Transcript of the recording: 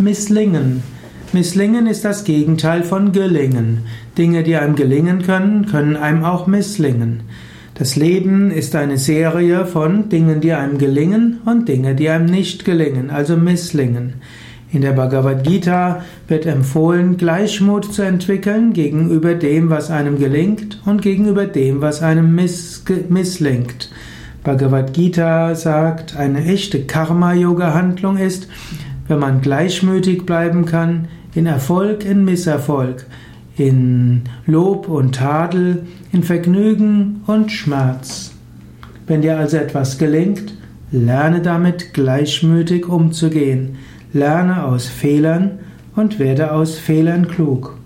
Misslingen. Misslingen ist das Gegenteil von gelingen. Dinge, die einem gelingen können, können einem auch misslingen. Das Leben ist eine Serie von Dingen, die einem gelingen und Dinge, die einem nicht gelingen, also misslingen. In der Bhagavad Gita wird empfohlen, Gleichmut zu entwickeln gegenüber dem, was einem gelingt und gegenüber dem, was einem miss misslingt. Bhagavad Gita sagt, eine echte Karma-Yoga-Handlung ist, wenn man gleichmütig bleiben kann, in Erfolg, in Misserfolg, in Lob und Tadel, in Vergnügen und Schmerz. Wenn dir also etwas gelingt, lerne damit gleichmütig umzugehen, lerne aus Fehlern und werde aus Fehlern klug.